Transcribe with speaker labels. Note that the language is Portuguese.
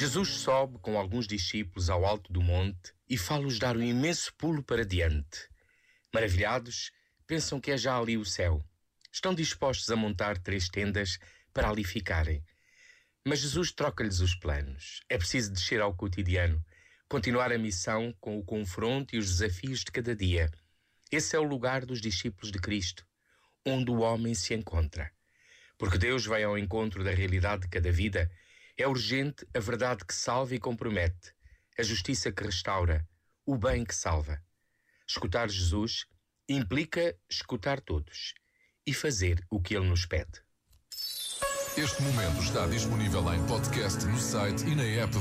Speaker 1: Jesus sobe com alguns discípulos ao alto do monte e fala-os dar um imenso pulo para diante. Maravilhados, pensam que é já ali o céu. Estão dispostos a montar três tendas para ali ficarem. Mas Jesus troca-lhes os planos. É preciso descer ao cotidiano, continuar a missão com o confronto e os desafios de cada dia. Esse é o lugar dos discípulos de Cristo, onde o homem se encontra. Porque Deus vai ao encontro da realidade de cada vida, é urgente a verdade que salva e compromete, a justiça que restaura, o bem que salva. Escutar Jesus implica escutar todos e fazer o que Ele nos pede.
Speaker 2: Este momento está disponível em podcast no site e na app